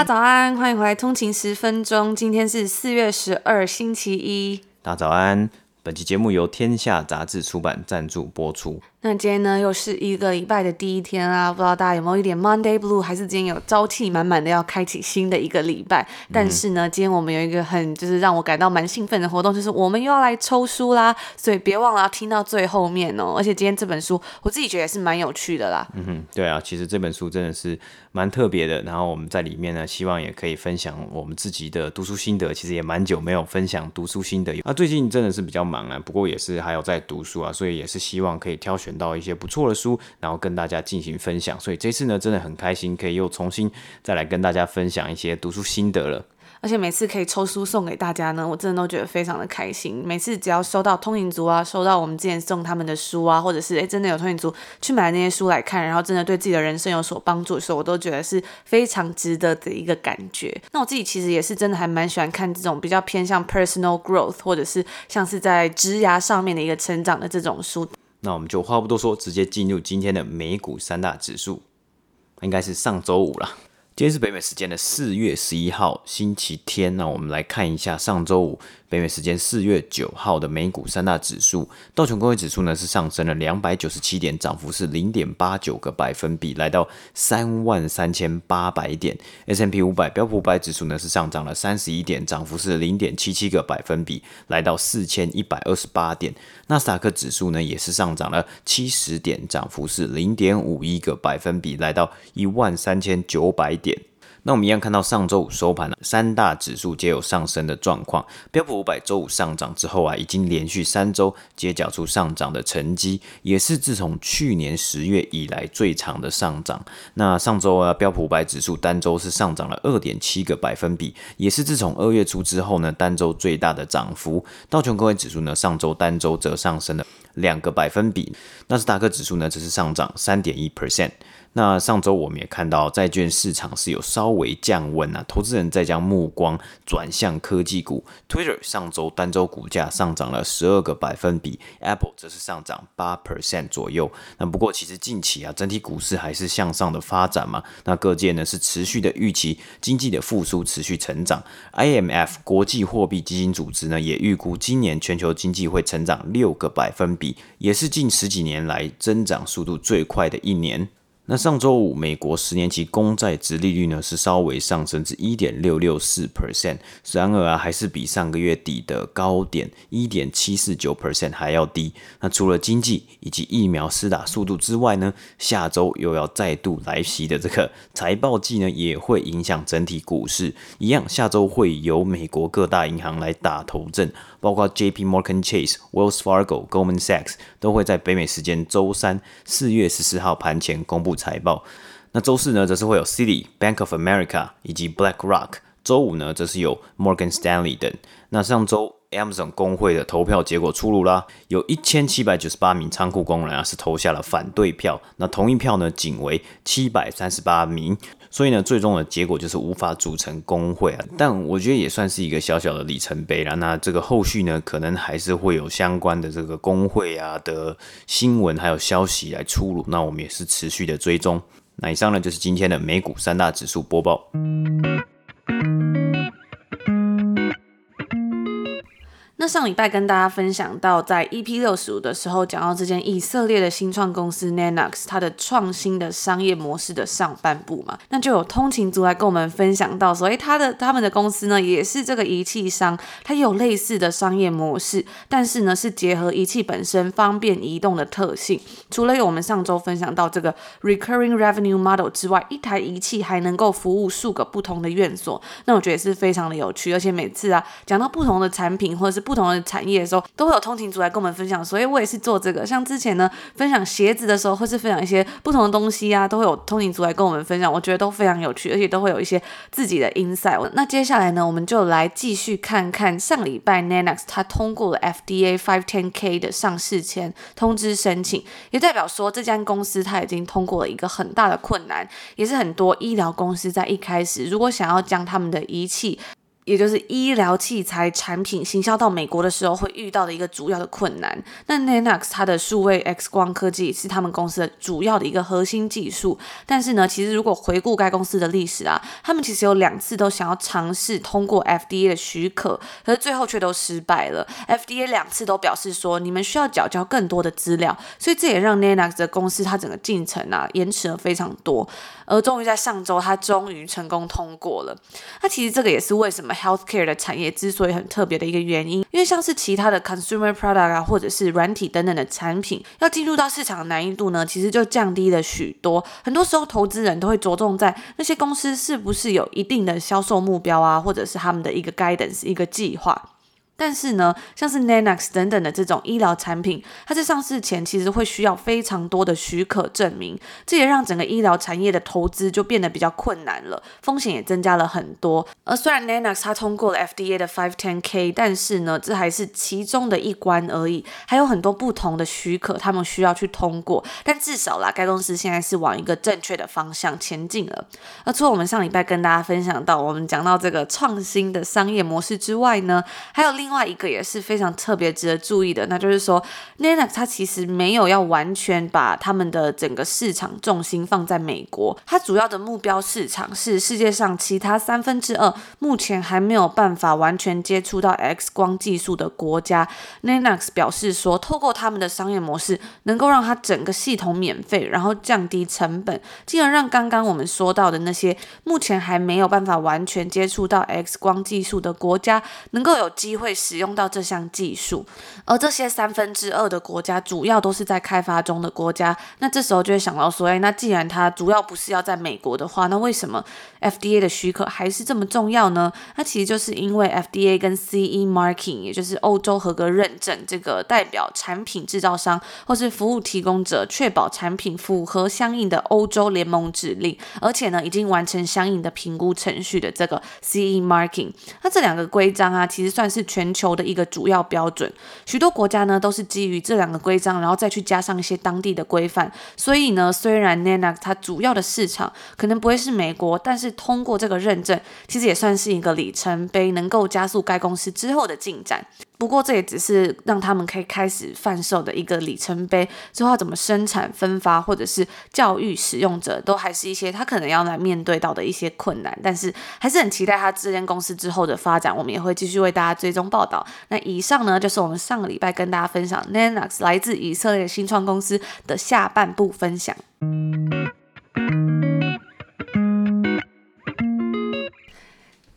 家早安，欢迎回来通勤十分钟。今天是四月十二，星期一。大家早安。本期节目由天下杂志出版赞助播出。那今天呢，又是一个礼拜的第一天啊，不知道大家有没有一点 Monday Blue，还是今天有朝气满满的要开启新的一个礼拜？但是呢，今天我们有一个很就是让我感到蛮兴奋的活动，就是我们又要来抽书啦，所以别忘了要听到最后面哦。而且今天这本书，我自己觉得也是蛮有趣的啦。嗯哼，对啊，其实这本书真的是蛮特别的。然后我们在里面呢，希望也可以分享我们自己的读书心得。其实也蛮久没有分享读书心得，那最近真的是比较忙啊，不过也是还有在读书啊，所以也是希望可以挑选选到一些不错的。书，然后跟大家进行分享，所以这次呢，真的很开心，可以又重新再来跟大家分享一些读书心得了。而且每次可以抽书送给大家呢，我真的都觉得非常的开心。每次只要收到通勤族啊，收到我们之前送他们的书啊，或者是诶真的有通勤族去买那些书来看，然后真的对自己的人生有所帮助的时候，我都觉得是非常值得的一个感觉。那我自己其实也是真的还蛮喜欢看这种比较偏向 personal growth，或者是像是在枝芽上面的一个成长的这种书。那我们就话不多说，直接进入今天的美股三大指数，应该是上周五了。今天是北美时间的四月十一号，星期天。那我们来看一下上周五北美时间四月九号的美股三大指数。道琼工业指数呢是上升了两百九十七点，涨幅是零点八九个百分比，来到三万三千八百点。S&P 五百标普五百指数呢是上涨了三十一点，涨幅是零点七七个百分比，来到四千一百二十八点。纳斯达克指数呢也是上涨了七十点，涨幅是零点五一个百分比，来到一万三千九百点。那我们一样看到上周五收盘了，三大指数皆有上升的状况。标普五百周五上涨之后啊，已经连续三周皆缴出上涨的成绩，也是自从去年十月以来最长的上涨。那上周啊，标普五百指数单周是上涨了二点七个百分比，也是自从二月初之后呢，单周最大的涨幅。道琼工业指数呢，上周单周则上升了两个百分比。纳斯达克指数呢，则是上涨三点一 percent。那上周我们也看到债券市场是有稍微降温啊，投资人在将目光转向科技股。Twitter 上周单周股价上涨了十二个百分比，Apple 则是上涨八 percent 左右。那不过其实近期啊，整体股市还是向上的发展嘛。那各界呢是持续的预期经济的复苏，持续成长。IMF 国际货币基金组织呢也预估今年全球经济会成长六个百分比，也是近十几年来增长速度最快的一年。那上周五，美国十年期公债殖利率呢是稍微上升至一点六六四 percent，然而啊还是比上个月底的高点一点七四九 percent 还要低。那除了经济以及疫苗施打速度之外呢，下周又要再度来袭的这个财报季呢也会影响整体股市。一样，下周会由美国各大银行来打头阵，包括 J.P. Morgan Chase、Wells Fargo、Goldman Sachs 都会在北美时间周三四月十四号盘前公布。财报，那周四呢，则是会有 City Bank of America 以及 BlackRock。周五呢，则是有 Morgan Stanley 等。那上周 Amazon 工会的投票结果出炉啦，有一千七百九十八名仓库工人啊是投下了反对票，那同意票呢仅为七百三十八名。所以呢，最终的结果就是无法组成工会啊。但我觉得也算是一个小小的里程碑了。那这个后续呢，可能还是会有相关的这个工会啊的新闻还有消息来出炉。那我们也是持续的追踪。那以上呢，就是今天的美股三大指数播报。那上礼拜跟大家分享到，在 EP 六十五的时候，讲到这间以色列的新创公司 Nanox 它的创新的商业模式的上半部嘛，那就有通勤族来跟我们分享到，所以他的他们的公司呢，也是这个仪器商，它有类似的商业模式，但是呢是结合仪器本身方便移动的特性。除了有我们上周分享到这个 Recurring Revenue Model 之外，一台仪器还能够服务数个不同的院所，那我觉得是非常的有趣，而且每次啊讲到不同的产品或者是不同的产业的时候，都会有通勤族来跟我们分享，所以我也是做这个。像之前呢，分享鞋子的时候，或是分享一些不同的东西啊，都会有通勤族来跟我们分享，我觉得都非常有趣，而且都会有一些自己的 insight。那接下来呢，我们就来继续看看上礼拜 Nanox 它通过了 FDA 510K 的上市前通知申请，也代表说这家公司它已经通过了一个很大的困难，也是很多医疗公司在一开始如果想要将他们的仪器。也就是医疗器材产品行销到美国的时候会遇到的一个主要的困难。那 Nanox 它的数位 X 光科技是他们公司的主要的一个核心技术。但是呢，其实如果回顾该公司的历史啊，他们其实有两次都想要尝试通过 FDA 的许可，可是最后却都失败了。FDA 两次都表示说，你们需要缴交更多的资料，所以这也让 Nanox 的公司它整个进程啊延迟了非常多。而终于在上周，它终于成功通过了。那其实这个也是为什么 healthcare 的产业之所以很特别的一个原因，因为像是其他的 consumer product 啊，或者是软体等等的产品，要进入到市场的难易度呢，其实就降低了许多。很多时候，投资人都会着重在那些公司是不是有一定的销售目标啊，或者是他们的一个 guidance 一个计划。但是呢，像是 Nanox 等等的这种医疗产品，它在上市前其实会需要非常多的许可证明，这也让整个医疗产业的投资就变得比较困难了，风险也增加了很多。而虽然 Nanox 它通过了 FDA 的 510K，但是呢，这还是其中的一关而已，还有很多不同的许可他们需要去通过。但至少啦，该公司现在是往一个正确的方向前进了。而除了我们上礼拜跟大家分享到，我们讲到这个创新的商业模式之外呢，还有另另外一个也是非常特别值得注意的，那就是说，Nanox 它其实没有要完全把他们的整个市场重心放在美国，它主要的目标市场是世界上其他三分之二目前还没有办法完全接触到 X 光技术的国家。Nanox 表示说，透过他们的商业模式，能够让它整个系统免费，然后降低成本，进而让刚刚我们说到的那些目前还没有办法完全接触到 X 光技术的国家，能够有机会。使用到这项技术，而这些三分之二的国家主要都是在开发中的国家。那这时候就会想到说，哎，那既然它主要不是要在美国的话，那为什么 FDA 的许可还是这么重要呢？那其实就是因为 FDA 跟 CE Marking，也就是欧洲合格认证，这个代表产品制造商或是服务提供者确保产品符合相应的欧洲联盟指令，而且呢已经完成相应的评估程序的这个 CE Marking。那这两个规章啊，其实算是全。全球的一个主要标准，许多国家呢都是基于这两个规章，然后再去加上一些当地的规范。所以呢，虽然 Nana 它主要的市场可能不会是美国，但是通过这个认证，其实也算是一个里程碑，能够加速该公司之后的进展。不过这也只是让他们可以开始贩售的一个里程碑，之后怎么生产、分发或者是教育使用者，都还是一些他可能要来面对到的一些困难。但是还是很期待他这间公司之后的发展，我们也会继续为大家追踪报道。那以上呢，就是我们上个礼拜跟大家分享 Nanox 来自以色列新创公司的下半部分享。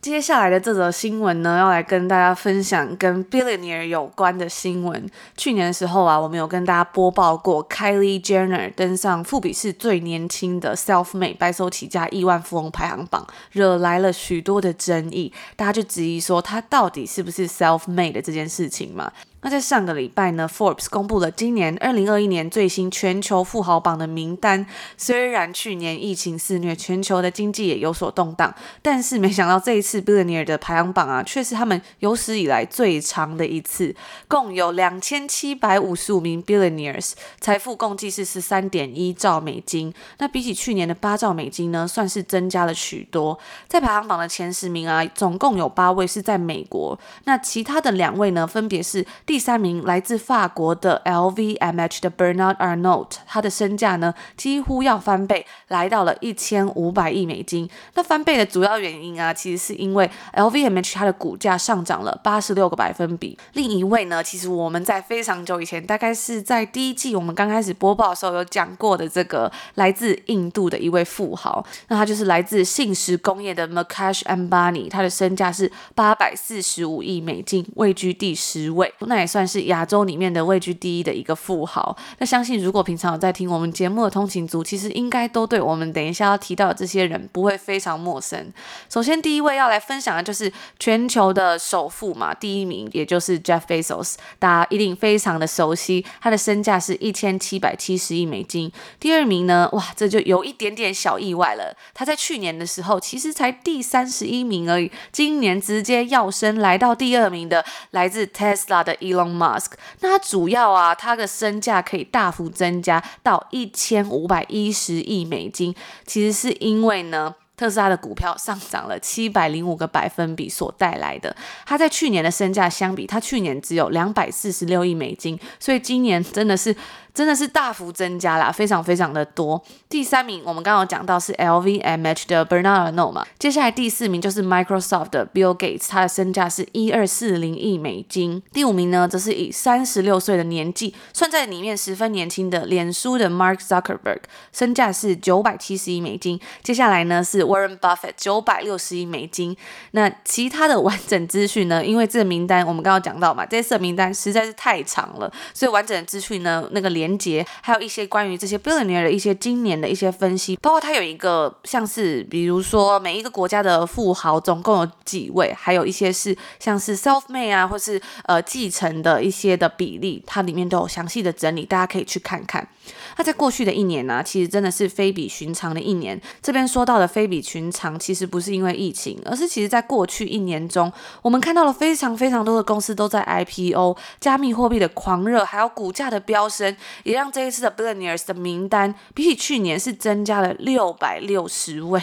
接下来的这则新闻呢，要来跟大家分享跟 billionaire 有关的新闻。去年的时候啊，我们有跟大家播报过 Kylie Jenner 登上富比士最年轻的 self-made 白手起家亿万富翁排行榜，惹来了许多的争议。大家就质疑说，她到底是不是 self-made 的这件事情嘛？那在上个礼拜呢，Forbes 公布了今年二零二一年最新全球富豪榜的名单。虽然去年疫情肆虐，全球的经济也有所动荡，但是没想到这一次 Billionaire 的排行榜啊，却是他们有史以来最长的一次，共有两千七百五十五名 Billionaires，财富共计是十三点一兆美金。那比起去年的八兆美金呢，算是增加了许多。在排行榜的前十名啊，总共有八位是在美国，那其他的两位呢，分别是。第三名来自法国的 LVMH 的 Bernard Arnault，他的身价呢几乎要翻倍，来到了一千五百亿美金。那翻倍的主要原因啊，其实是因为 LVMH 它的股价上涨了八十六个百分比。另一位呢，其实我们在非常久以前，大概是在第一季我们刚开始播报的时候有讲过的这个来自印度的一位富豪，那他就是来自信实工业的 Mukesh Ambani，他的身价是八百四十五亿美金，位居第十位。那也也算是亚洲里面的位居第一的一个富豪。那相信如果平常有在听我们节目的通勤族，其实应该都对我们等一下要提到的这些人不会非常陌生。首先，第一位要来分享的就是全球的首富嘛，第一名也就是 Jeff Bezos，大家一定非常的熟悉，他的身价是一千七百七十亿美金。第二名呢，哇，这就有一点点小意外了，他在去年的时候其实才第三十一名而已，今年直接跃升来到第二名的，来自 Tesla 的 e Musk。那他主要啊，他的身价可以大幅增加到一千五百一十亿美金，其实是因为呢。特斯拉的股票上涨了七百零五个百分比所带来的，它在去年的身价相比，它去年只有两百四十六亿美金，所以今年真的是。真的是大幅增加啦，非常非常的多。第三名我们刚刚讲到是 LVMH 的 Bernard Arnault 嘛，接下来第四名就是 Microsoft 的 Bill Gates，他的身价是一二四零亿美金。第五名呢，则是以三十六岁的年纪算在里面十分年轻的脸书的 Mark Zuckerberg，身价是九百七十亿美金。接下来呢是 Warren Buffett 九百六十亿美金。那其他的完整资讯呢，因为这个名单我们刚刚讲到嘛，这次名单实在是太长了，所以完整的资讯呢，那个连连接还有一些关于这些 billionaire 的一些今年的一些分析，包括它有一个像是，比如说每一个国家的富豪总共有几位，还有一些是像是 self-made 啊，或是呃继承的一些的比例，它里面都有详细的整理，大家可以去看看。那在过去的一年呢、其实真的是非比寻常的一年。这边说到的非比寻常，其实不是因为疫情，而是其实在过去一年中，我们看到了非常非常多的公司都在 IPO，加密货币的狂热，还有股价的飙升，也让这一次的 Billionaires 的名单比起去年是增加了六百六十位，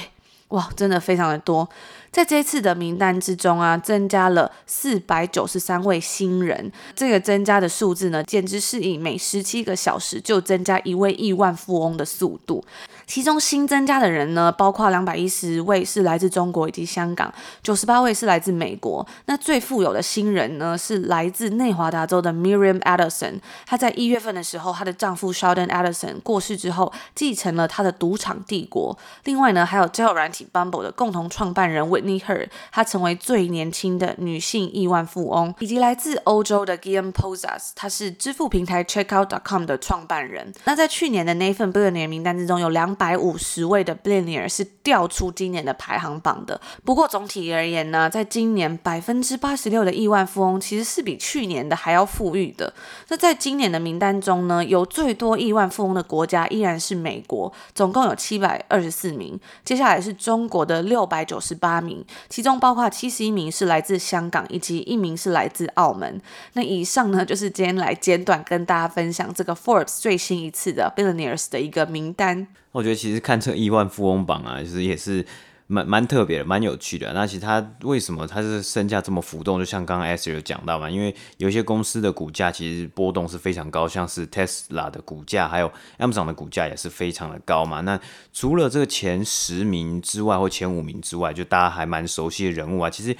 哇，真的非常的多。在这次的名单之中啊，增加了四百九十三位新人，这个增加的数字呢，简直是以每十七个小时就增加一位亿万富翁的速度。其中新增加的人呢，包括两百一十位是来自中国以及香港，九十八位是来自美国。那最富有的新人呢，是来自内华达州的 Miriam Adelson。她在一月份的时候，她的丈夫 Sheldon Adelson 过世之后，继承了她的赌场帝国。另外呢，还有交友软体 Bumble 的共同创办人 ni her 她成为最年轻的女性亿万富翁。以及来自欧洲的 Gian Posas，他是支付平台 Checkout.com 的创办人。那在去年的那份 Billionaire 名单之中，有两百五十位的 billionaire 是调出今年的排行榜的。不过总体而言呢，在今年百分之八十六的亿万富翁其实是比去年的还要富裕的。那在今年的名单中呢，有最多亿万富翁的国家依然是美国，总共有七百二十四名。接下来是中国的六百九十八名，其中包括七十一名是来自香港，以及一名是来自澳门。那以上呢，就是今天来简短跟大家分享这个 Forbes 最新一次的 billionaires 的一个名单。我觉得其实看这亿万富翁榜啊，其实也是蛮蛮特别的，蛮有趣的。那其实它为什么它是身价这么浮动？就像刚刚 S 有讲到嘛，因为有一些公司的股价其实波动是非常高，像是 Tesla 的股价，还有 Amazon 的股价也是非常的高嘛。那除了这个前十名之外，或前五名之外，就大家还蛮熟悉的人物啊，其实。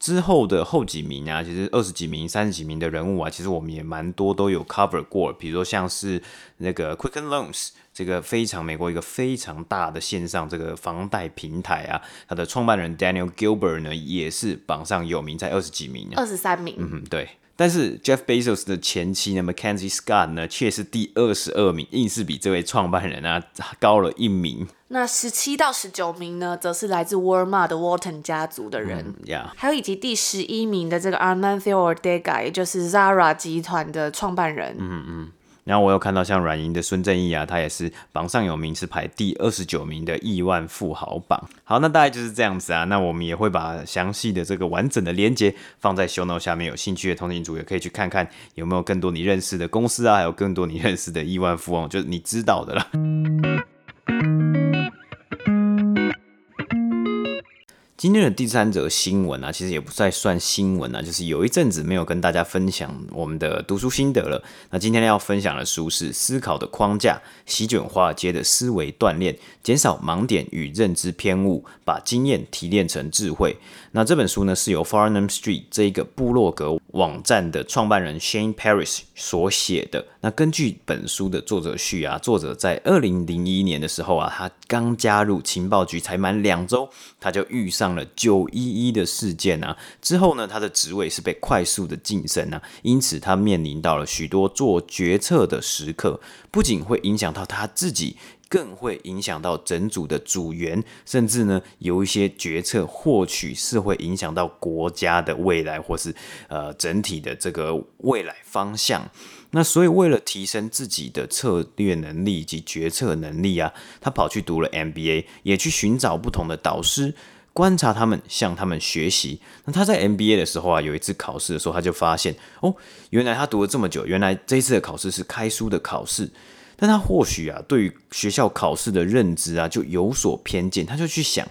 之后的后几名啊，其实二十几名、三十几名的人物啊，其实我们也蛮多都有 cover 过。比如说像是那个 Quicken Loans，这个非常美国一个非常大的线上这个房贷平台啊，它的创办人 Daniel Gilbert 呢，也是榜上有名，在二十几名，二十三名。嗯，对。但是 Jeff Bezos 的前妻呢，Mackenzie Scott 呢，却是第二十二名，硬是比这位创办人啊高了一名。那十七到十九名呢，则是来自沃尔玛的 Walton 家族的人，嗯 yeah. 还有以及第十一名的这个 Amancio Ortega，也就是 Zara 集团的创办人。嗯嗯。然后我又看到像软银的孙正义啊，他也是榜上有名，是排第二十九名的亿万富豪榜。好，那大概就是这样子啊。那我们也会把详细的这个完整的连接放在 show note 下面，有兴趣的通勤族也可以去看看有没有更多你认识的公司啊，还有更多你认识的亿万富翁，就是你知道的了。今天的第三则新闻啊，其实也不再算新闻啊，就是有一阵子没有跟大家分享我们的读书心得了。那今天要分享的书是《思考的框架：席卷华尔街的思维锻炼，减少盲点与认知偏误，把经验提炼成智慧》。那这本书呢，是由 Farnam Street 这一个部落格网站的创办人 Shane Paris 所写的。那根据本书的作者序啊，作者在二零零一年的时候啊，他刚加入情报局才满两周，他就遇上上了九一一的事件啊。之后呢，他的职位是被快速的晋升啊，因此他面临到了许多做决策的时刻，不仅会影响到他自己。更会影响到整组的组员，甚至呢，有一些决策或许是会影响到国家的未来，或是呃整体的这个未来方向。那所以为了提升自己的策略能力以及决策能力啊，他跑去读了 MBA，也去寻找不同的导师，观察他们，向他们学习。那他在 MBA 的时候啊，有一次考试的时候，他就发现哦，原来他读了这么久，原来这一次的考试是开书的考试。但他或许啊，对于学校考试的认知啊，就有所偏见。他就去想，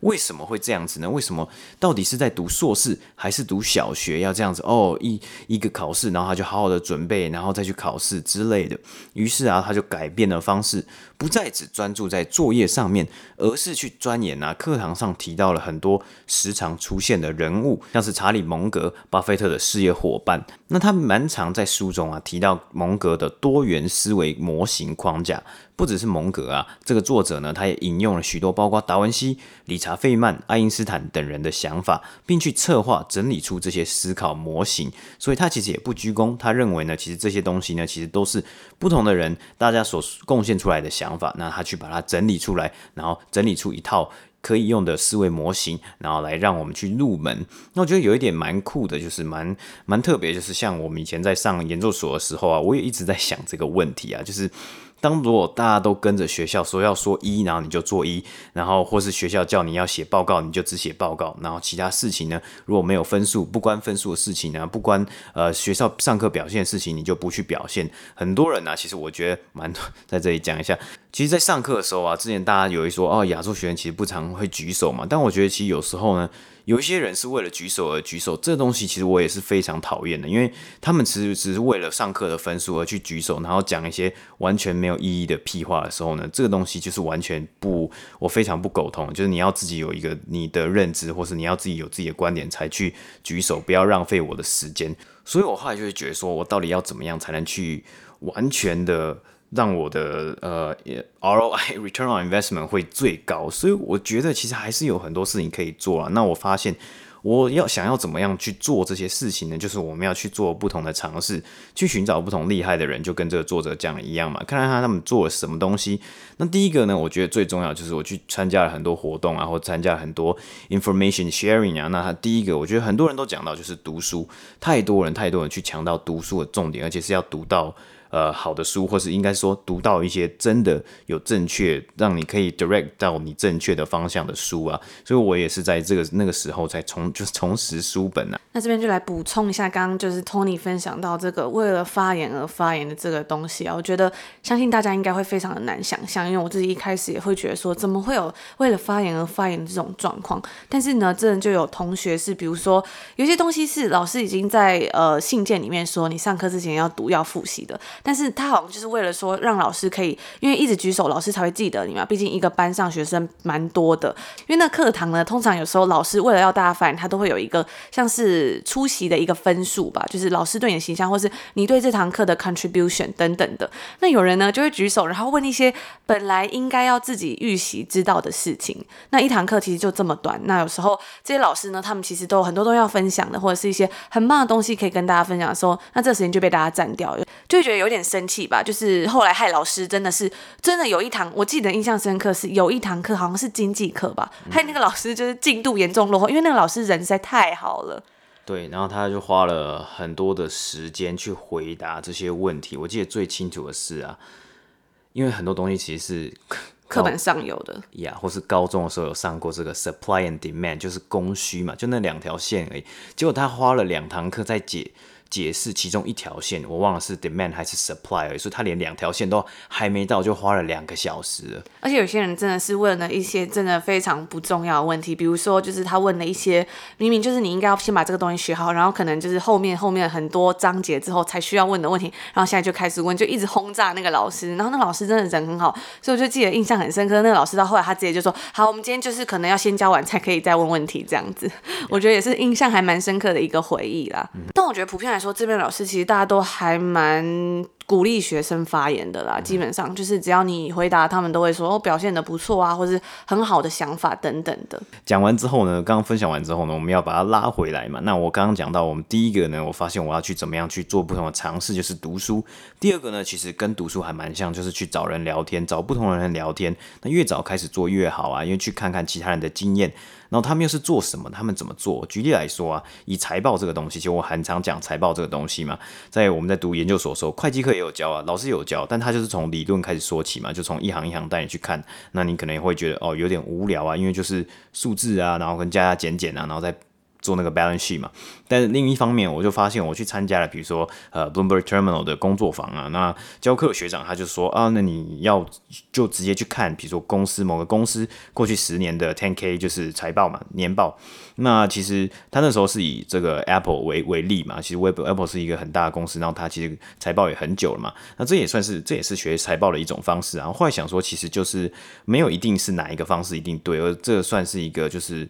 为什么会这样子呢？为什么到底是在读硕士还是读小学要这样子？哦，一一个考试，然后他就好好的准备，然后再去考试之类的。于是啊，他就改变了方式。不再只专注在作业上面，而是去钻研啊。课堂上提到了很多时常出现的人物，像是查理·蒙格，巴菲特的事业伙伴。那他蛮常在书中啊提到蒙格的多元思维模型框架。不只是蒙格啊，这个作者呢，他也引用了许多包括达文西、理查·费曼、爱因斯坦等人的想法，并去策划整理出这些思考模型。所以他其实也不居功，他认为呢，其实这些东西呢，其实都是不同的人大家所贡献出来的想法。那他去把它整理出来，然后整理出一套可以用的思维模型，然后来让我们去入门。那我觉得有一点蛮酷的，就是蛮蛮特别，就是像我们以前在上研究所的时候啊，我也一直在想这个问题啊，就是。当如果大家都跟着学校说要说一，然后你就做一，然后或是学校叫你要写报告，你就只写报告，然后其他事情呢，如果没有分数，不关分数的事情呢，不关呃学校上课表现的事情，你就不去表现。很多人呢、其实我觉得蛮，在这里讲一下，其实，在上课的时候啊，之前大家有一说哦，亚洲学员其实不常会举手嘛，但我觉得其实有时候呢。有一些人是为了举手而举手，这个东西其实我也是非常讨厌的，因为他们其实只是为了上课的分数而去举手，然后讲一些完全没有意义的屁话的时候呢，这个东西就是完全不，我非常不苟同。就是你要自己有一个你的认知，或是你要自己有自己的观点才去举手，不要浪费我的时间。所以我后来就会觉得说，我到底要怎么样才能去完全的。让我的呃 ROI return on investment 会最高，所以我觉得其实还是有很多事情可以做啊。那我发现我要想要怎么样去做这些事情呢？就是我们要去做不同的尝试，去寻找不同厉害的人，就跟这个作者讲的一样嘛。看看他他们做了什么东西。那第一个呢，我觉得最重要就是我去参加了很多活动啊，或参加了很多 information sharing 啊。那他第一个，我觉得很多人都讲到就是读书，太多人太多人去强调读书的重点，而且是要读到。呃，好的书，或是应该说读到一些真的有正确，让你可以 direct 到你正确的方向的书啊，所以我也是在这个那个时候才重 就是重拾书本啊。那这边就来补充一下，刚刚就是 Tony 分享到这个为了发言而发言的这个东西啊，我觉得相信大家应该会非常的难想象，因为我自己一开始也会觉得说，怎么会有为了发言而发言的这种状况？但是呢，真的就有同学是，比如说有些东西是老师已经在呃信件里面说，你上课之前要读要复习的。但是他好像就是为了说让老师可以，因为一直举手，老师才会记得你嘛。毕竟一个班上学生蛮多的，因为那课堂呢，通常有时候老师为了要大家发言，他都会有一个像是出席的一个分数吧，就是老师对你的形象，或是你对这堂课的 contribution 等等的。那有人呢就会举手，然后问一些本来应该要自己预习知道的事情。那一堂课其实就这么短，那有时候这些老师呢，他们其实都有很多东西要分享的，或者是一些很棒的东西可以跟大家分享的时候，那这时间就被大家占掉了，就会觉得有点生气吧，就是后来害老师真的是真的有一堂，我记得印象深刻是有一堂课好像是经济课吧，害那个老师就是进度严重落后，因为那个老师人实在太好了。对，然后他就花了很多的时间去回答这些问题。我记得最清楚的是啊，因为很多东西其实是课本上有的呀，或是高中的时候有上过这个 supply and demand，就是供需嘛，就那两条线而已。结果他花了两堂课在解。解释其中一条线，我忘了是 demand 还是 supply，所以他连两条线都还没到，就花了两个小时。而且有些人真的是问了一些真的非常不重要的问题，比如说就是他问了一些明明就是你应该要先把这个东西学好，然后可能就是后面后面很多章节之后才需要问的问题，然后现在就开始问，就一直轰炸那个老师。然后那老师真的人很好，所以我就记得印象很深刻。那个老师到后来他直接就说：“好，我们今天就是可能要先教完才可以再问问题，这样子。”我觉得也是印象还蛮深刻的一个回忆啦。我觉得普遍来说，这边老师其实大家都还蛮。鼓励学生发言的啦，基本上就是只要你回答，他们都会说哦，表现的不错啊，或是很好的想法等等的。讲完之后呢，刚刚分享完之后呢，我们要把它拉回来嘛。那我刚刚讲到，我们第一个呢，我发现我要去怎么样去做不同的尝试，就是读书。第二个呢，其实跟读书还蛮像，就是去找人聊天，找不同的人聊天。那越早开始做越好啊，因为去看看其他人的经验。然后他们又是做什么？他们怎么做？举例来说啊，以财报这个东西，其实我很常讲财报这个东西嘛。在我们在读研究所的时候，会计课有教啊，老师有教，但他就是从理论开始说起嘛，就从一行一行带你去看。那你可能也会觉得哦，有点无聊啊，因为就是数字啊，然后跟加加减减啊，然后再。做那个 balance sheet 嘛，但是另一方面，我就发现我去参加了，比如说呃 Bloomberg Terminal 的工作坊啊，那教课学长他就说啊，那你要就直接去看，比如说公司某个公司过去十年的 ten k 就是财报嘛，年报。那其实他那时候是以这个 Apple 为为例嘛，其实 Web Apple 是一个很大的公司，然后他其实财报也很久了嘛，那这也算是这也是学财报的一种方式啊。然后后来想说，其实就是没有一定是哪一个方式一定对，而这算是一个就是。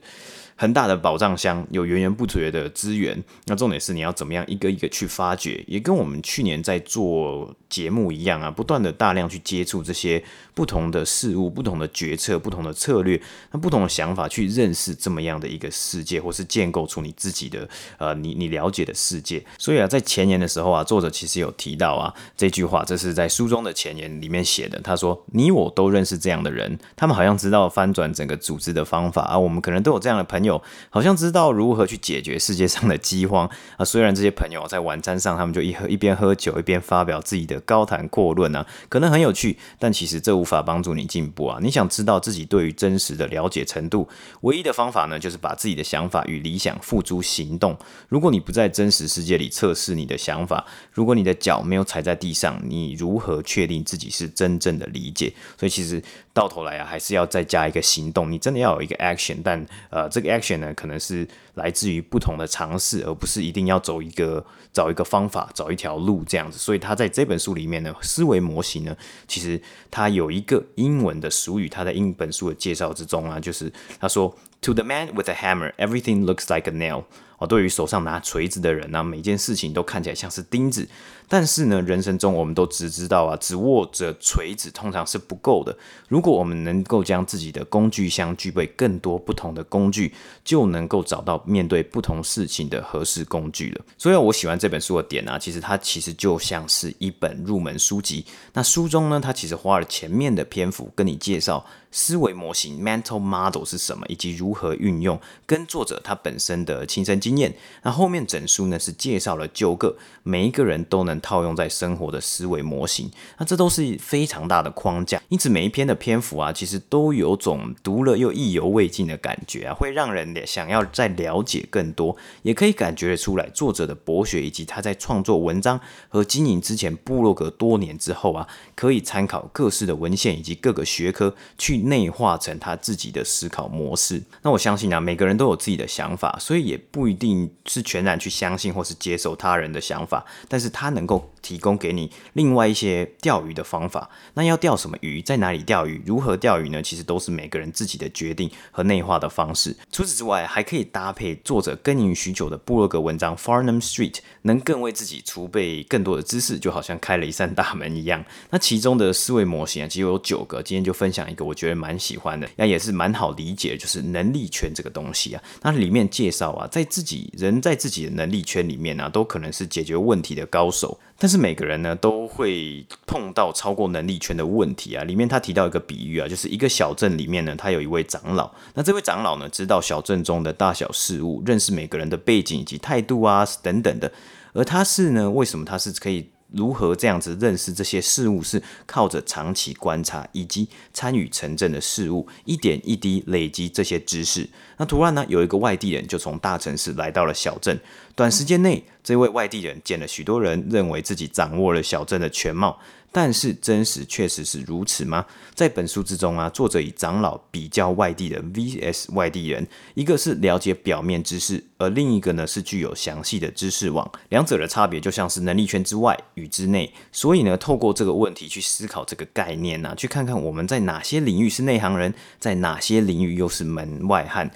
很大的宝藏箱，有源源不绝的资源。那重点是你要怎么样一个一个去发掘，也跟我们去年在做节目一样啊，不断的大量去接触这些不同的事物、不同的决策、不同的策略，那不同的想法去认识这么样的一个世界，或是建构出你自己的呃你你了解的世界。所以啊，在前言的时候啊，作者其实有提到啊这句话，这是在书中的前言里面写的。他说：“你我都认识这样的人，他们好像知道翻转整个组织的方法啊，我们可能都有这样的朋友。”好像知道如何去解决世界上的饥荒啊！虽然这些朋友在晚餐上，他们就一喝一边喝酒一边发表自己的高谈阔论啊，可能很有趣，但其实这无法帮助你进步啊！你想知道自己对于真实的了解程度，唯一的方法呢，就是把自己的想法与理想付诸行动。如果你不在真实世界里测试你的想法，如果你的脚没有踩在地上，你如何确定自己是真正的理解？所以其实。到头来啊，还是要再加一个行动。你真的要有一个 action，但呃，这个 action 呢，可能是来自于不同的尝试，而不是一定要走一个找一个方法，找一条路这样子。所以他在这本书里面呢，思维模型呢，其实他有一个英文的俗语，他在英本书的介绍之中啊，就是他说：“To the man with a hammer, everything looks like a nail。”哦，对于手上拿锤子的人呢，每件事情都看起来像是钉子。但是呢，人生中我们都只知道啊，只握着锤子通常是不够的。如果我们能够将自己的工具箱具备更多不同的工具，就能够找到面对不同事情的合适工具了。所以我喜欢这本书的点啊，其实它其实就像是一本入门书籍。那书中呢，它其实花了前面的篇幅跟你介绍思维模型 （mental model） 是什么，以及如何运用，跟作者他本身的亲身经经验。那后面整书呢是介绍了九个每一个人都能套用在生活的思维模型，那这都是非常大的框架，因此每一篇的篇幅啊，其实都有种读了又意犹未尽的感觉啊，会让人想要再了解更多，也可以感觉得出来作者的博学，以及他在创作文章和经营之前部落格多年之后啊，可以参考各式的文献以及各个学科去内化成他自己的思考模式。那我相信啊，每个人都有自己的想法，所以也不一定是全然去相信或是接受他人的想法，但是他能够。提供给你另外一些钓鱼的方法。那要钓什么鱼，在哪里钓鱼，如何钓鱼呢？其实都是每个人自己的决定和内化的方式。除此之外，还可以搭配作者耕耘许久的布洛格文章 Farnham Street，能更为自己储备更多的知识，就好像开了一扇大门一样。那其中的思维模型啊，其实有九个，今天就分享一个，我觉得蛮喜欢的，那也是蛮好理解，就是能力圈这个东西啊。那里面介绍啊，在自己人在自己的能力圈里面呢、都可能是解决问题的高手。但是每个人呢都会碰到超过能力圈的问题啊。里面他提到一个比喻啊，就是一个小镇里面呢，他有一位长老。那这位长老呢，知道小镇中的大小事物，认识每个人的背景以及态度啊等等的。而他是呢，为什么他是可以？如何这样子认识这些事物，是靠着长期观察以及参与城镇的事物，一点一滴累积这些知识。那突然呢，有一个外地人就从大城市来到了小镇，短时间内，这位外地人见了许多人，认为自己掌握了小镇的全貌。但是真实确实是如此吗？在本书之中啊，作者以长老比较外地人 vs 外地人，一个是了解表面知识，而另一个呢是具有详细的知识网。两者的差别就像是能力圈之外与之内。所以呢，透过这个问题去思考这个概念呢、去看看我们在哪些领域是内行人，在哪些领域又是门外汉。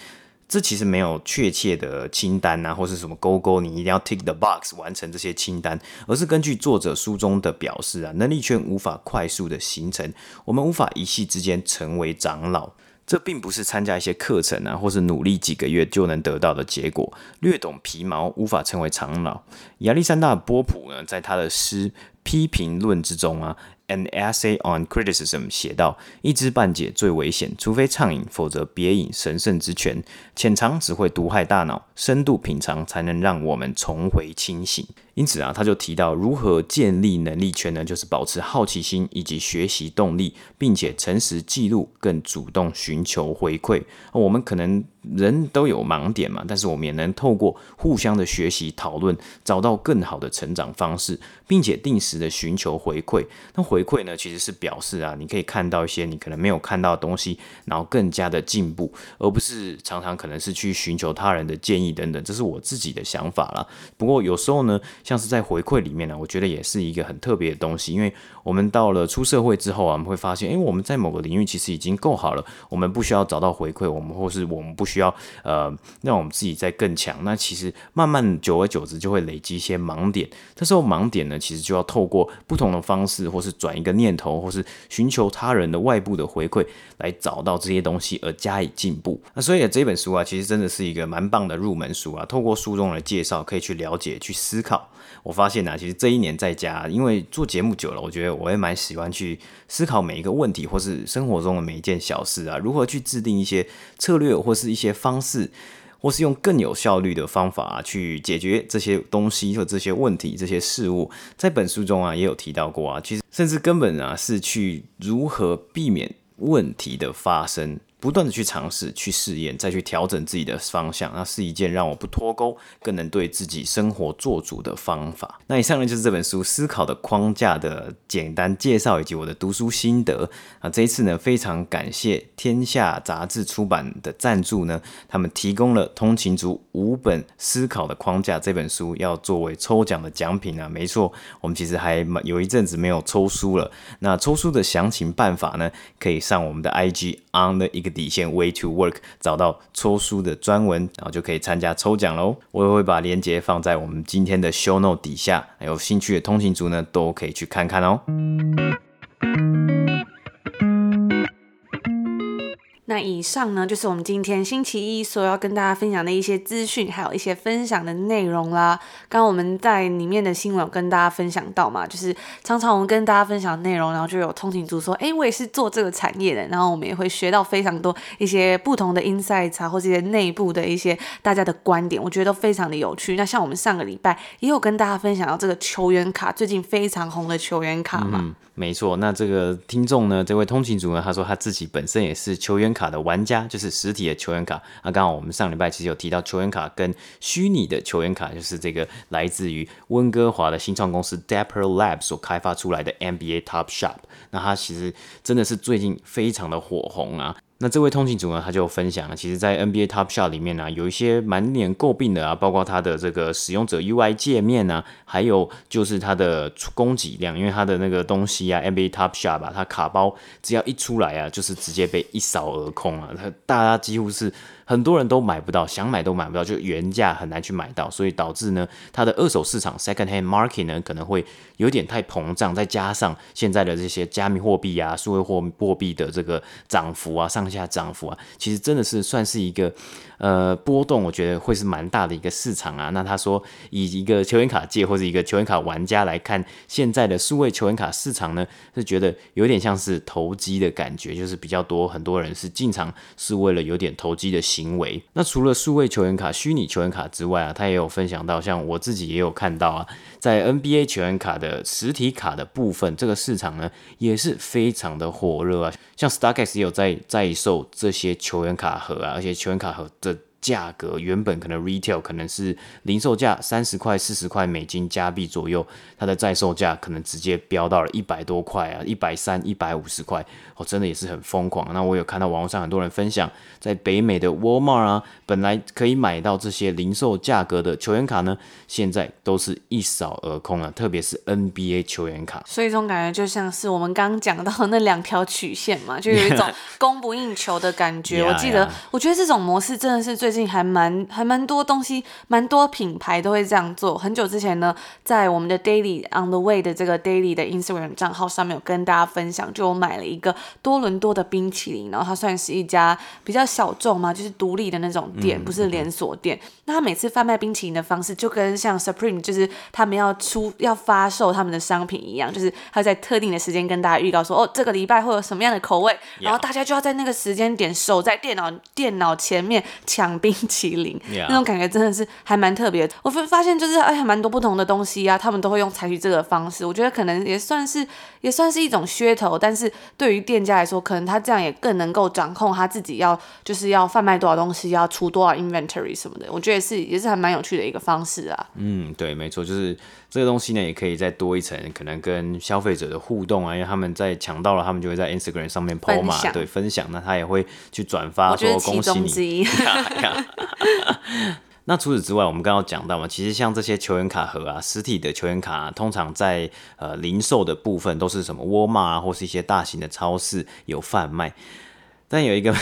这其实没有确切的清单啊，或是什么勾勾，你一定要 tick the box 完成这些清单，而是根据作者书中的表示啊，能力圈无法快速的形成，我们无法一夕之间成为长老。这并不是参加一些课程啊，或是努力几个月就能得到的结果。略懂皮毛，无法成为长老。亚历山大·波普呢，在他的诗《批评论》之中啊。An essay on criticism 写道：一知半解最危险，除非畅饮，否则别饮神圣之泉。浅尝只会毒害大脑，深度品尝才能让我们重回清醒。因此啊，他就提到如何建立能力圈呢？就是保持好奇心以及学习动力，并且诚实记录，更主动寻求回馈。我们可能人都有盲点嘛，但是我们也能透过互相的学习讨论，找到更好的成长方式，并且定时的寻求回馈。那回馈呢，其实是表示啊，你可以看到一些你可能没有看到的东西，然后更加的进步，而不是常常可能是去寻求他人的建议等等。这是我自己的想法啦。不过有时候呢，像是在回馈里面呢，我觉得也是一个很特别的东西，因为我们到了出社会之后啊，我们会发现，诶，我们在某个领域其实已经够好了，我们不需要找到回馈，我们或是我们不需要呃让我们自己再更强。那其实慢慢久而久之就会累积一些盲点，这时候盲点呢，其实就要透过不同的方式，或是转一个念头，或是寻求他人的外部的回馈，来找到这些东西而加以进步。那所以这本书啊，其实真的是一个蛮棒的入门书啊，透过书中的介绍，可以去了解、去思考。我发现啊，其实这一年在家，因为做节目久了，我觉得我也蛮喜欢去思考每一个问题，或是生活中的每一件小事啊，如何去制定一些策略，或是一些方式，或是用更有效率的方法啊，去解决这些东西或这些问题、这些事物。在本书中啊，也有提到过啊，其实甚至根本啊，是去如何避免问题的发生。不断的去尝试、去试验，再去调整自己的方向，那是一件让我不脱钩、更能对自己生活做主的方法。那以上呢，就是这本书《思考的框架》的简单介绍以及我的读书心得。啊，这一次呢，非常感谢天下杂志出版的赞助呢，他们提供了通勤族五本《思考的框架》这本书，要作为抽奖的奖品啊。没错，我们其实还有一阵子没有抽书了。那抽书的详情办法呢，可以上我们的 IG on the 一个。底线 Way to Work，找到抽书的专文，然后就可以参加抽奖喽。我也会把链接放在我们今天的 Show Note 底下，有兴趣的通勤族呢，都可以去看看哦。那以上呢，就是我们今天星期一所要跟大家分享的一些资讯，还有一些分享的内容啦。刚我们在里面的新闻有跟大家分享到嘛，就是常常我们跟大家分享内容，然后就有通勤族说，哎，我也是做这个产业的，然后我们也会学到非常多一些不同的 insights 啊，或这些内部的一些大家的观点，我觉得都非常的有趣。那像我们上个礼拜也有跟大家分享到这个球员卡，最近非常红的球员卡嘛。没错，那这个听众呢，这位通勤族呢，他说他自己本身也是球员卡的玩家，就是实体的球员卡。那刚好我们上礼拜其实有提到球员卡跟虚拟的球员卡，就是这个来自于温哥华的新创公司 Dapper Lab 所开发出来的 NBA Top Shop。那它其实真的是最近非常的火红啊。那这位通信组呢，他就分享了，其实，在 NBA Top Shot 里面呢、有一些满脸诟病的啊，包括它的这个使用者 UI 界面啊，还有就是它的供给量，因为它的那个东西啊，NBA Top Shot 吧，它卡包只要一出来啊，就是直接被一扫而空啊，它大家几乎是。很多人都买不到，想买都买不到，就原价很难去买到，所以导致呢，它的二手市场 second hand market 呢可能会有点太膨胀，再加上现在的这些加密货币啊、数位货货币的这个涨幅啊、上下涨幅啊，其实真的是算是一个。呃，波动我觉得会是蛮大的一个市场啊。那他说，以一个球员卡界或者一个球员卡玩家来看，现在的数位球员卡市场呢，是觉得有点像是投机的感觉，就是比较多很多人是进场是为了有点投机的行为。那除了数位球员卡、虚拟球员卡之外啊，他也有分享到，像我自己也有看到啊，在 NBA 球员卡的实体卡的部分，这个市场呢也是非常的火热啊。像 StockX 也有在在售这些球员卡盒啊，而且球员卡盒的价格原本可能 retail 可能是零售价三十块、四十块美金加币左右，它的在售价可能直接飙到了一百多块啊，一百三、一百五十块，哦，真的也是很疯狂。那我有看到网络上很多人分享，在北美的 Walmart 啊，本来可以买到这些零售价格的球员卡呢，现在都是一扫而空了，特别是 NBA 球员卡。所以这种感觉就像是我们刚刚讲到的那两条曲线嘛，就有一种 供不应求的感觉。我记得.我觉得这种模式真的是最。近还蛮还蛮多东西，蛮多品牌都会这样做。很久之前呢，在我们的 Daily on the Way 的这个 Daily 的 Instagram 账号上面有跟大家分享，就我买了一个多伦多的冰淇淋，然后它算是一家比较小众嘛，就是独立的那种店，不是连锁店。嗯、那他每次贩卖冰淇淋的方式，就跟像 Supreme 就是他们要出要发售他们的商品一样，就是他在特定的时间跟大家预告说，哦，这个礼拜会有什么样的口味，然后大家就要在那个时间点守在电脑电脑前面抢冰淇淋，Yeah. 那种感觉真的是还蛮特别。我发发现就是哎，还蛮多不同的东西啊，他们都会用采取这个方式。我觉得可能也算是也算是一种噱头，但是对于店家来说，可能他这样也更能够掌控他自己要就是要贩卖多少东西，要出多少 inventory 什么的。我觉得也是也是还蛮有趣的一个方式啊。嗯，对，没错，就是这个东西呢，也可以再多一层，可能跟消费者的互动啊，因为他们在抢到了，他们就会在 Instagram 上面 po 嘛，对，分享，那他也会去转发说恭喜你。那除此之外，我们刚刚讲到嘛，其实像这些球员卡盒啊，实体的球员卡啊，通常在呃零售的部分都是什么沃尔玛啊，或是一些大型的超市有贩卖。但有一个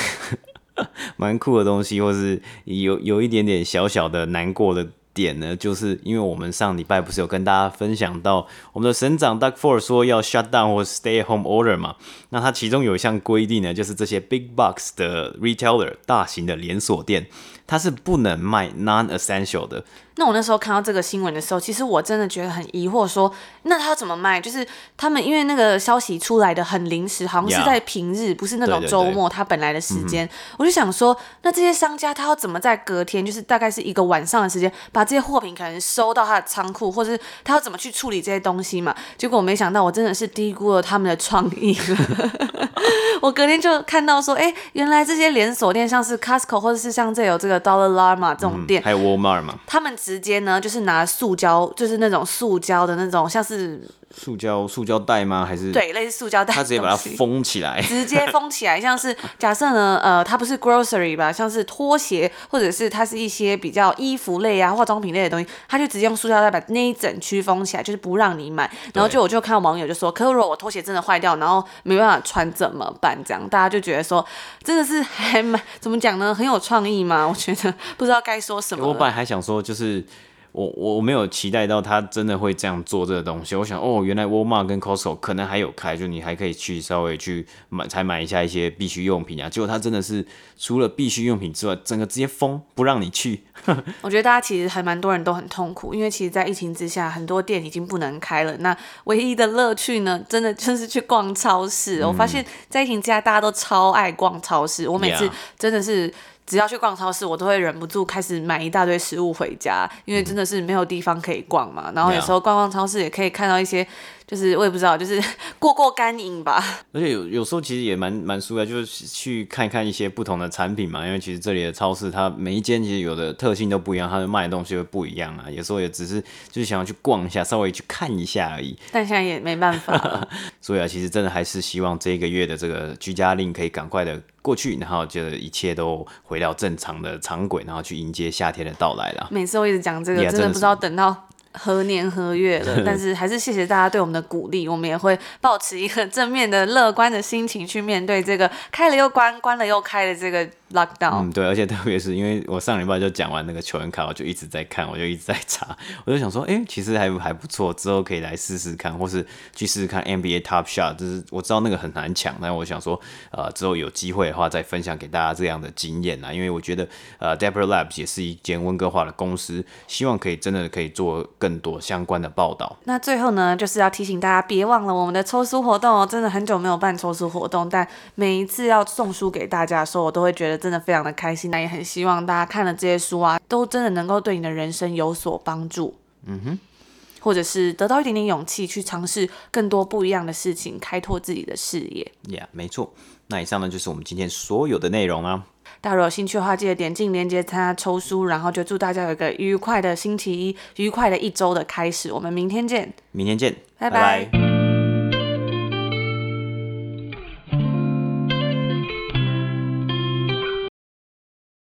蛮酷的东西，或是有有一点点小小的难过的点呢，就是因为我们上礼拜不是有跟大家分享到，我们的省长 Doug Ford 说要 shut down 或 stay at home order 嘛，那他其中有一项规定呢，就是这些 big box 的 retailer 大型的连锁店。它是不能卖 non-essential 的。那我那时候看到这个新闻的时候，其实我真的觉得很疑惑，说那他要怎么卖？就是他们因为那个消息出来的很临时，好像是在平日.不是那种周末，他本来的时间。我就想说，那这些商家他要怎么在隔天，就是大概是一个晚上的时间，把这些货品可能收到他的仓库，或者是他要怎么去处理这些东西嘛？结果我没想到，我真的是低估了他们的创意了。我隔天就看到说，哎、欸，原来这些连锁店，像是 Costco 或者是像这有这个 Dollar Llama 这种店，嗯、还有 Walmart 嘛，他们直接呢就是拿塑胶，就是那种塑胶的那种，像是。塑胶塑胶袋吗？还是对，类似塑胶袋，他直接把它封起来，直接封起来，像是 假设呢，呃，它不是 grocery 吧，像是拖鞋，或者是它是一些比较衣服类啊、化妆品类的东西，他就直接用塑胶袋把那一整区封起来，就是不让你买。然后就我就看到网友就说，可是如果我拖鞋真的坏掉，然后没办法穿怎么办？这样大家就觉得说，真的是 还蛮怎么讲呢？很有创意嘛？我觉得不知道该说什么。我本来还想说就是。我我没有期待到他真的会这样做这个东西。我想哦，原来 Walmart 跟 Costco 可能还有开，就你还可以去稍微去买，才买一下一些必需用品啊。结果他真的是除了必需用品之外，整个直接封，不让你去。我觉得大家其实还蛮多人都很痛苦，因为其实，在疫情之下，很多店已经不能开了。那唯一的乐趣呢，真的就是去逛超市。嗯、我发现，在疫情之下，大家都超爱逛超市。我每次真的是。只要去逛超市，我都会忍不住开始买一大堆食物回家，因为真的是没有地方可以逛嘛。然后有时候逛逛超市也可以看到一些。就是我也不知道，就是 过过干瘾吧。而且有有时候其实也蛮蛮舒服的，就是去看看一些不同的产品嘛。因为其实这里的超市，它每一间其实有的特性都不一样，它的卖的东西会不一样啊。有时候也只是就是想要去逛一下，稍微去看一下而已。但现在也没办法。所以啊，其实真的还是希望这个月的这个居家令可以赶快的过去，然后就一切都回到正常的常轨，然后去迎接夏天的到来了。每次我一直讲这个，真的不知道等到。何年何月了？但是还是谢谢大家对我们的鼓励，我们也会保持一个正面的、乐观的心情去面对这个开了又关、关了又开的这个。Lockdown，嗯，对，而且特别是因为我上礼拜就讲完那个球员卡，我就一直在看，我就一直在查，我就想说，哎、欸，其实还还不错，之后可以来试试看，或是去试试看 NBA Top Shot，就是我知道那个很难抢，但我想说，呃，之后有机会的话再分享给大家这样的经验啊，因为我觉得，呃，Dapper Labs 也是一间温哥华的公司，希望可以真的可以做更多相关的报道。那最后呢，就是要提醒大家，别忘了我们的抽书活动哦，真的很久没有办抽书活动，但每一次要送书给大家的时候，我都会觉得。真的非常的开心，那也很希望大家看了这些书啊，都真的能够对你的人生有所帮助。嗯哼，或者是得到一点点勇气，去尝试更多不一样的事情，开拓自己的视野。Yeah，没错。那以上呢，就是我们今天所有的内容啊。大家如果有兴趣的话，记得点进链接参加抽书，然后就祝大家有一个愉快的星期一，愉快的一周的开始。我们明天见，明天见，拜拜。拜拜。